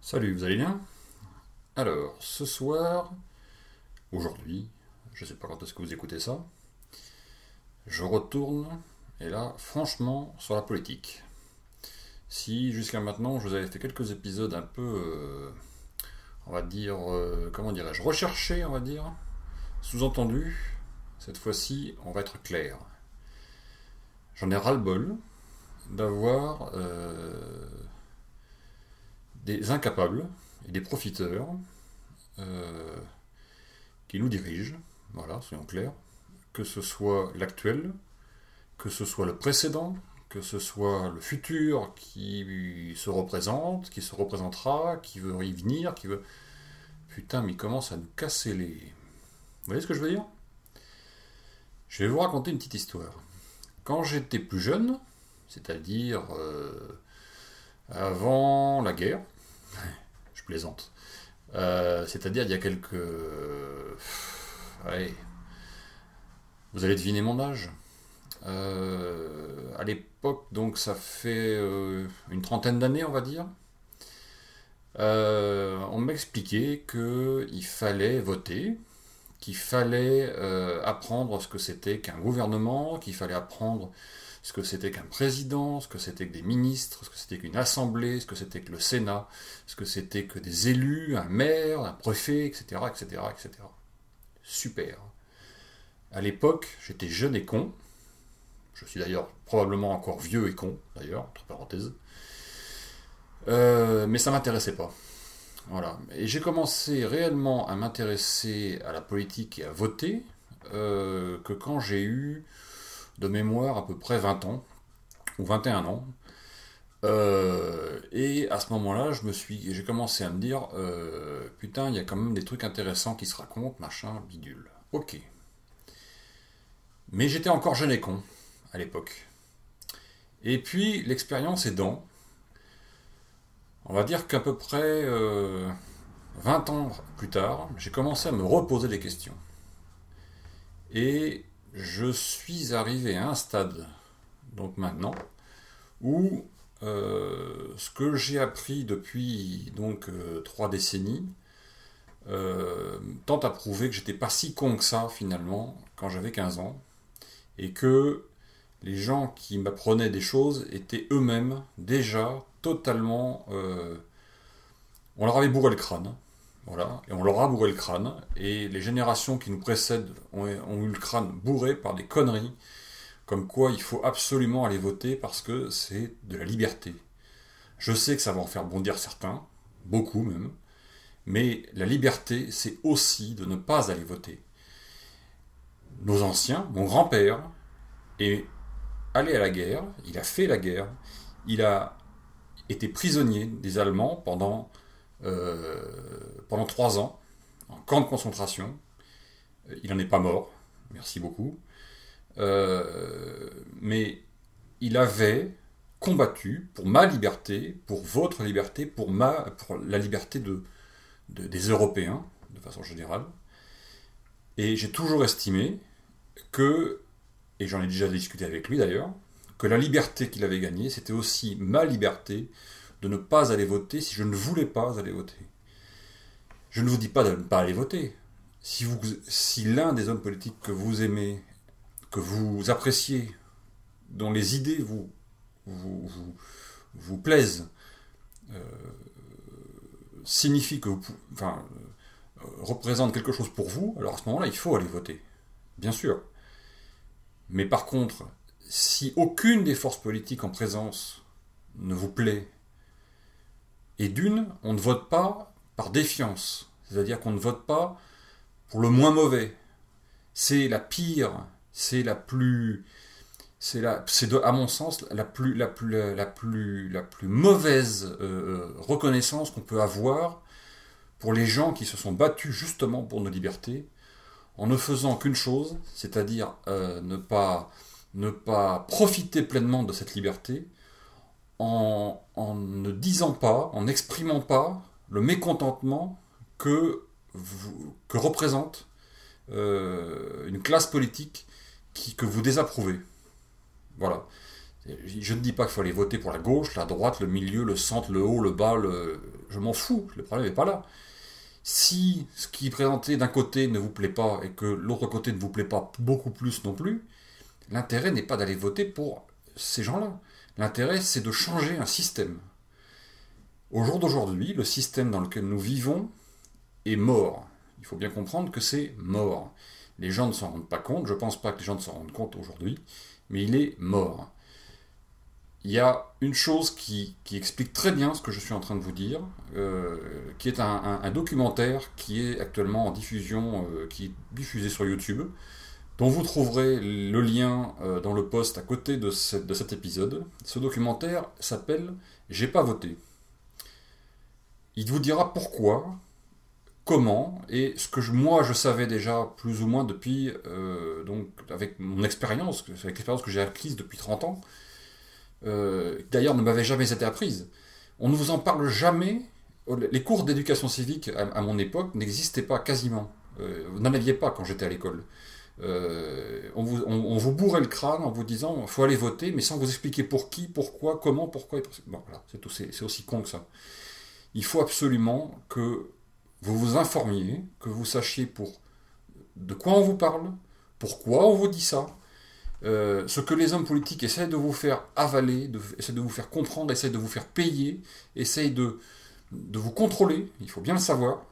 Salut, vous allez bien? Alors, ce soir, aujourd'hui, je sais pas quand est-ce que vous écoutez ça, je retourne, et là, franchement, sur la politique. Si jusqu'à maintenant, je vous avais fait quelques épisodes un peu, euh, on va dire, euh, comment dirais-je, recherchés, on va dire, sous-entendu, cette fois-ci, on va être clair. J'en ai ras-le-bol d'avoir euh, des incapables et des profiteurs qui nous dirigent, voilà, soyons clairs, que ce soit l'actuel, que ce soit le précédent, que ce soit le futur qui se représente, qui se représentera, qui veut y venir, qui veut... Putain, mais il commence à nous casser les... Vous voyez ce que je veux dire? Je vais vous raconter une petite histoire. Quand j'étais plus jeune, c'est-à-dire euh, avant la guerre, je plaisante, euh, c'est-à-dire il y a quelques... Allez, vous allez deviner mon âge euh, à l'époque, donc ça fait euh, une trentaine d'années, on va dire. Euh, on m'expliquait qu'il fallait voter, qu'il fallait apprendre ce que c'était qu'un gouvernement, qu'il fallait apprendre ce que c'était qu'un président, ce que c'était que des ministres, ce que c'était qu'une assemblée, ce que c'était que le Sénat, ce que c'était que des élus, un maire, un préfet, etc., etc., etc. Super. À l'époque, j'étais jeune et con. Je suis d'ailleurs probablement encore vieux et con, d'ailleurs, entre parenthèses. Euh, mais ça m'intéressait pas. Voilà. Et j'ai commencé réellement à m'intéresser à la politique et à voter euh, que quand j'ai eu de mémoire à peu près 20 ans, ou 21 ans. Euh, et à ce moment-là, je me suis, j'ai commencé à me dire, putain, il y a quand même des trucs intéressants qui se racontent, machin, bidule. Ok. Mais j'étais encore jeune et con à l'époque. Et puis l'expérience aidant, on va dire qu'à peu près 20 euh, ans plus tard, j'ai commencé à me reposer des questions. Et je suis arrivé à un stade, donc maintenant, où euh, ce que j'ai appris depuis donc euh, trois décennies tente à prouver que j'étais pas si con que ça finalement quand j'avais 15 ans et que les gens qui m'apprenaient des choses étaient eux-mêmes déjà totalement... Euh, on leur avait bourré le crâne. Voilà, et on leur a bourré le crâne, et les générations qui nous précèdent ont, eu le crâne bourré par des conneries, comme quoi il faut absolument aller voter parce que c'est de la liberté. Je sais que ça va en faire bondir certains, beaucoup même, mais la liberté, c'est aussi de ne pas aller voter. Nos anciens, mon grand-père, et allé à la guerre, il a fait la guerre, il a été prisonnier des Allemands pendant, euh, pendant trois ans, en camp de concentration. Il n'en est pas mort, merci beaucoup. Euh, mais il avait combattu pour ma liberté, pour votre liberté, pour, ma, pour la liberté de, des Européens, de façon générale. Et j'ai toujours estimé que et j'en ai déjà discuté avec lui d'ailleurs, que la liberté qu'il avait gagnée, c'était aussi ma liberté de ne pas aller voter si je ne voulais pas aller voter. Je ne vous dis pas de ne pas aller voter. Si, l'un des hommes politiques que vous aimez, que vous appréciez, dont les idées vous, vous, vous, plaisent, euh, signifie que enfin, euh, représente quelque chose pour vous, alors à ce moment-là, il faut aller voter. Bien sûr. Mais par contre, si aucune des forces politiques en présence ne vous plaît, et d'une, on ne vote pas par défiance, c'est-à-dire qu'on ne vote pas pour le moins mauvais. C'est la pire, c'est la plus, c'est la, c'est à mon sens la plus, la plus, la plus, la plus mauvaise euh, euh, reconnaissance qu'on peut avoir pour les gens qui se sont battus justement pour nos libertés, en ne faisant qu'une chose, c'est-à-dire euh, ne, pas, ne pas profiter pleinement de cette liberté, en, ne disant pas, en n'exprimant pas le mécontentement que, que représente euh, une classe politique qui, que vous désapprouvez. Voilà. Je ne dis pas qu'il faut aller voter pour la gauche, la droite, le milieu, le centre, le haut, le bas, le... je m'en fous, le problème n'est pas là. Si ce qui est présenté d'un côté ne vous plaît pas et que l'autre côté ne vous plaît pas beaucoup plus non plus, l'intérêt n'est pas d'aller voter pour ces gens-là. L'intérêt, c'est de changer un système. Au jour d'aujourd'hui, le système dans lequel nous vivons est mort. Il faut bien comprendre que c'est mort. Les gens ne s'en rendent pas compte, je ne pense pas que les gens ne s'en rendent compte aujourd'hui, mais il est mort. Il y a une chose qui, explique très bien ce que je suis en train de vous dire, euh, qui est un, documentaire qui est actuellement en diffusion, euh, qui est diffusé sur YouTube, dont vous trouverez le lien euh, dans le post à côté de, de cet épisode. Ce documentaire s'appelle J'ai pas voté. Il vous dira pourquoi, comment et ce que moi je savais déjà plus ou moins depuis, euh, donc avec mon expérience, avec l'expérience que j'ai acquise depuis 30 ans, euh, d'ailleurs ne m'avait jamais été apprise. On ne vous en parle jamais. Les cours d'éducation civique à, mon époque n'existaient pas quasiment. Euh, vous n'en aviez pas quand j'étais à l'école. On, vous, bourrait le crâne en vous disant il faut aller voter, mais sans vous expliquer pour qui, pourquoi, comment, pourquoi. Bon, voilà, c'est aussi con que ça. Il faut absolument que vous vous informiez, que vous sachiez pour de quoi on vous parle, pourquoi on vous dit ça, euh, ce que les hommes politiques essayent de vous faire avaler, de, essayent de vous faire comprendre, essayent de vous faire payer, essayent de, de vous contrôler, il faut bien le savoir.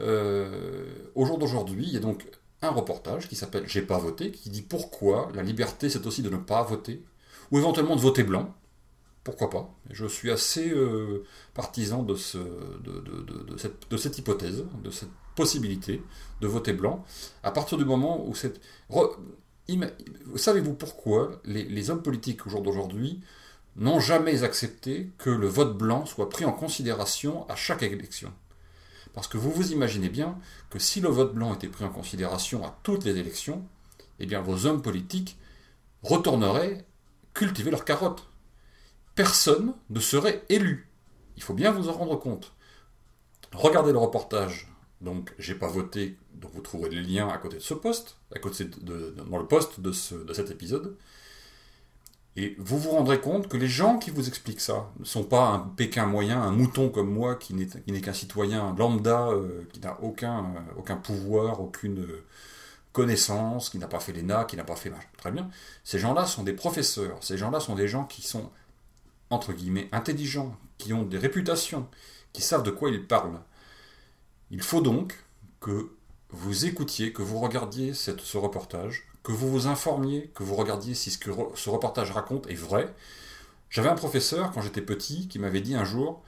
Euh, au jour d'aujourd'hui, il y a donc un reportage qui s'appelle J'ai pas voté, qui dit pourquoi la liberté c'est aussi de ne pas voter, ou éventuellement de voter blanc. Pourquoi pas. Je suis assez euh, partisan de, ce, de, cette, hypothèse, de cette possibilité de voter blanc, à partir du moment où cette... Savez-vous pourquoi les, hommes politiques au jour d'aujourd'hui n'ont jamais accepté que le vote blanc soit pris en considération à chaque élection? Parce que vous vous imaginez bien que si le vote blanc était pris en considération à toutes les élections, eh bien vos hommes politiques retourneraient cultiver leurs carottes personne ne serait élu. Il faut bien vous en rendre compte. Regardez le reportage. Donc, j'ai pas voté, donc vous trouverez les liens à côté de ce poste, à côté de, dans le poste de, cet épisode. Et vous vous rendrez compte que les gens qui vous expliquent ça ne sont pas un Pékin moyen, un mouton comme moi qui n'est qu'un citoyen lambda, euh, qui n'a aucun, euh, pouvoir, aucune euh, connaissance, qui n'a pas fait l'ENA, qui n'a pas fait... Très bien. Ces gens-là sont des professeurs, ces gens-là sont des gens qui sont entre guillemets, intelligents, qui ont des réputations, qui savent de quoi ils parlent. Il faut donc que vous écoutiez, que vous regardiez ce reportage, que vous vous informiez, que vous regardiez si ce que ce reportage raconte est vrai. J'avais un professeur, quand j'étais petit, qui m'avait dit un jour,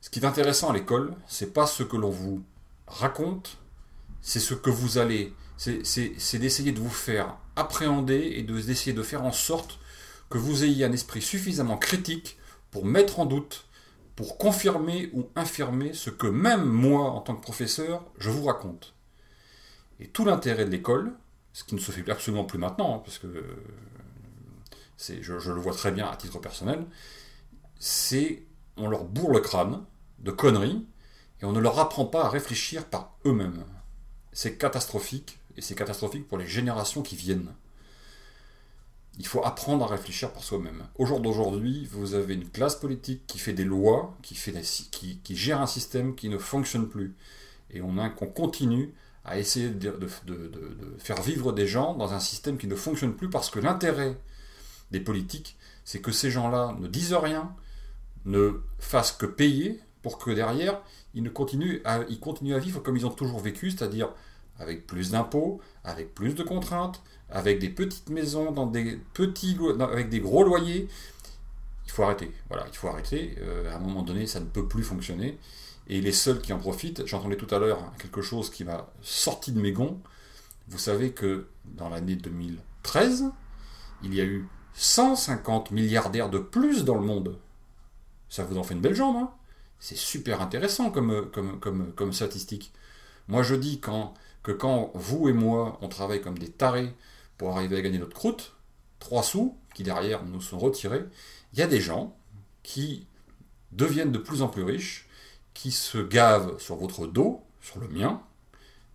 ce qui est intéressant à l'école, c'est pas ce que l'on vous raconte, c'est ce que vous allez, c'est d'essayer de vous faire appréhender et d'essayer de faire en sorte que vous ayez un esprit suffisamment critique pour mettre en doute, pour confirmer ou infirmer ce que même moi, en tant que professeur, je vous raconte. Et tout l'intérêt de l'école, ce qui ne se fait absolument plus maintenant, hein, parce que je, je, le vois très bien à titre personnel, c'est on leur bourre le crâne de conneries et on ne leur apprend pas à réfléchir par eux-mêmes. C'est catastrophique et c'est catastrophique pour les générations qui viennent. Il faut apprendre à réfléchir par soi-même. Au jour d'aujourd'hui, vous avez une classe politique qui fait des lois, qui, gère un système qui ne fonctionne plus. Et on, continue à essayer de, faire vivre des gens dans un système qui ne fonctionne plus parce que l'intérêt des politiques, c'est que ces gens-là ne disent rien, ne fassent que payer pour que derrière, ils, continuent à vivre comme ils ont toujours vécu, c'est-à-dire avec plus d'impôts, avec plus de contraintes, avec des petites maisons, dans des petits, avec des gros loyers. Il faut arrêter. Voilà, il faut arrêter. Euh, à un moment donné, ça ne peut plus fonctionner. Et les seuls qui en profitent, j'entendais tout à l'heure quelque chose qui m'a sorti de mes gonds. Vous savez que dans l'année 2013, il y a eu 150 milliardaires de plus dans le monde. Ça vous en fait une belle jambe, hein C'est super intéressant comme, comme, comme, comme statistique. Moi, je dis quand, que quand vous et moi, on travaille comme des tarés pour arriver à gagner notre croûte, trois sous, qui derrière nous sont retirés, il y a des gens qui deviennent de plus en plus riches, qui se gavent sur votre dos, sur le mien,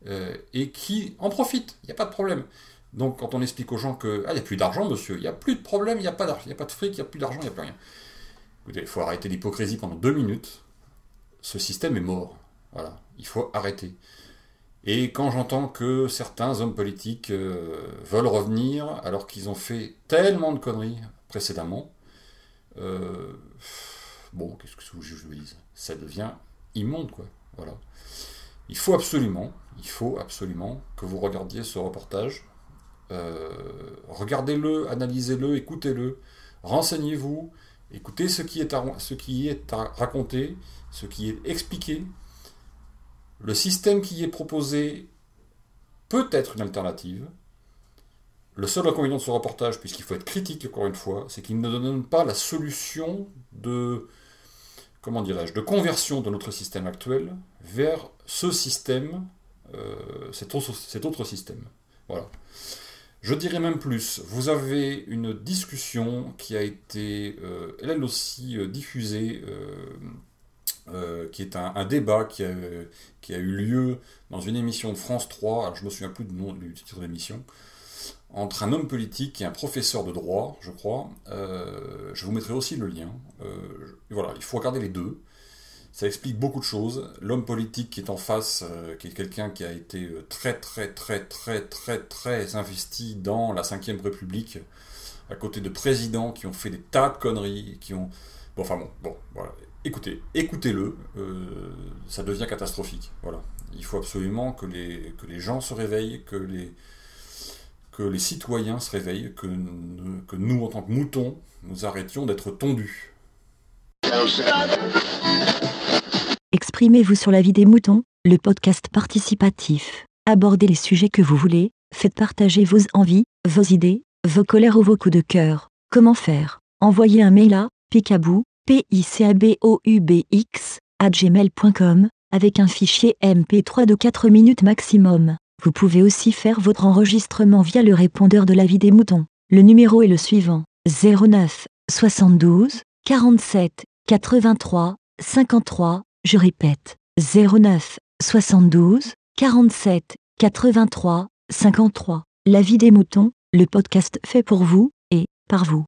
euh, et qui en profitent. Il n'y a pas de problème. Donc quand on explique aux gens que ah, il n'y a plus d'argent, monsieur, il n'y a plus de problème, il n'y a pas d'argent, il n'y a pas de fric, il n'y a plus d'argent, il n'y a plus rien. Il faut arrêter l'hypocrisie pendant deux minutes. Ce système est mort. Voilà, il faut arrêter. Et quand j'entends que certains hommes politiques euh, veulent revenir alors qu'ils ont fait tellement de conneries précédemment, euh, bon, qu'est-ce que je vous dise Ça devient immonde, quoi. Il faut absolument, il faut absolument que vous regardiez ce reportage. Euh, regardez-le, analysez-le, écoutez-le, renseignez-vous, écoutez ce qui est ce qui est à ce qui est expliqué, le système qui est proposé peut être une alternative. Le seul inconvénient de ce reportage, puisqu'il faut être critique encore une fois, c'est qu'il ne donne pas la solution de, comment dirais-je, de conversion de notre système actuel vers ce système, euh, cet, autre, système. Voilà. Je dirais même plus, vous avez une discussion qui a été, euh, elle aussi, euh, diffusée qui est un, débat qui a, eu lieu dans une émission de France 3, alors je me souviens plus du nom du titre de l'émission, entre un homme politique et un professeur de droit, je crois. Euh, je vous mettrai aussi le lien. Euh, voilà, il faut regarder les deux. Ça explique beaucoup de choses. L'homme politique qui est en face, qui est quelqu'un qui a été très très très très très très investi dans la Ve République, à côté de présidents qui ont fait des tas de conneries, qui ont... Bon, enfin bon, bon, voilà écoutez, écoutez-le, euh, ça devient catastrophique. Voilà. Il faut absolument que les, que les gens se réveillent, que les, que les citoyens se réveillent, que, que nous, en tant que moutons, nous arrêtions d'être tondus. Exprimez-vous sur la vie des moutons, le podcast participatif. Abordez les sujets que vous voulez, faites partager vos envies, vos idées, vos colères ou vos coups de cœur. Comment faire? Envoyez un mail à picabou picaboubx à gmail.com avec un fichier MP3 de 4 minutes maximum. Vous pouvez aussi faire votre enregistrement via le répondeur de la vie des moutons. Le numéro est le suivant 09 72 47 83 53. Je répète 09 72 47 83 53. La vie des moutons, le podcast fait pour vous et par vous.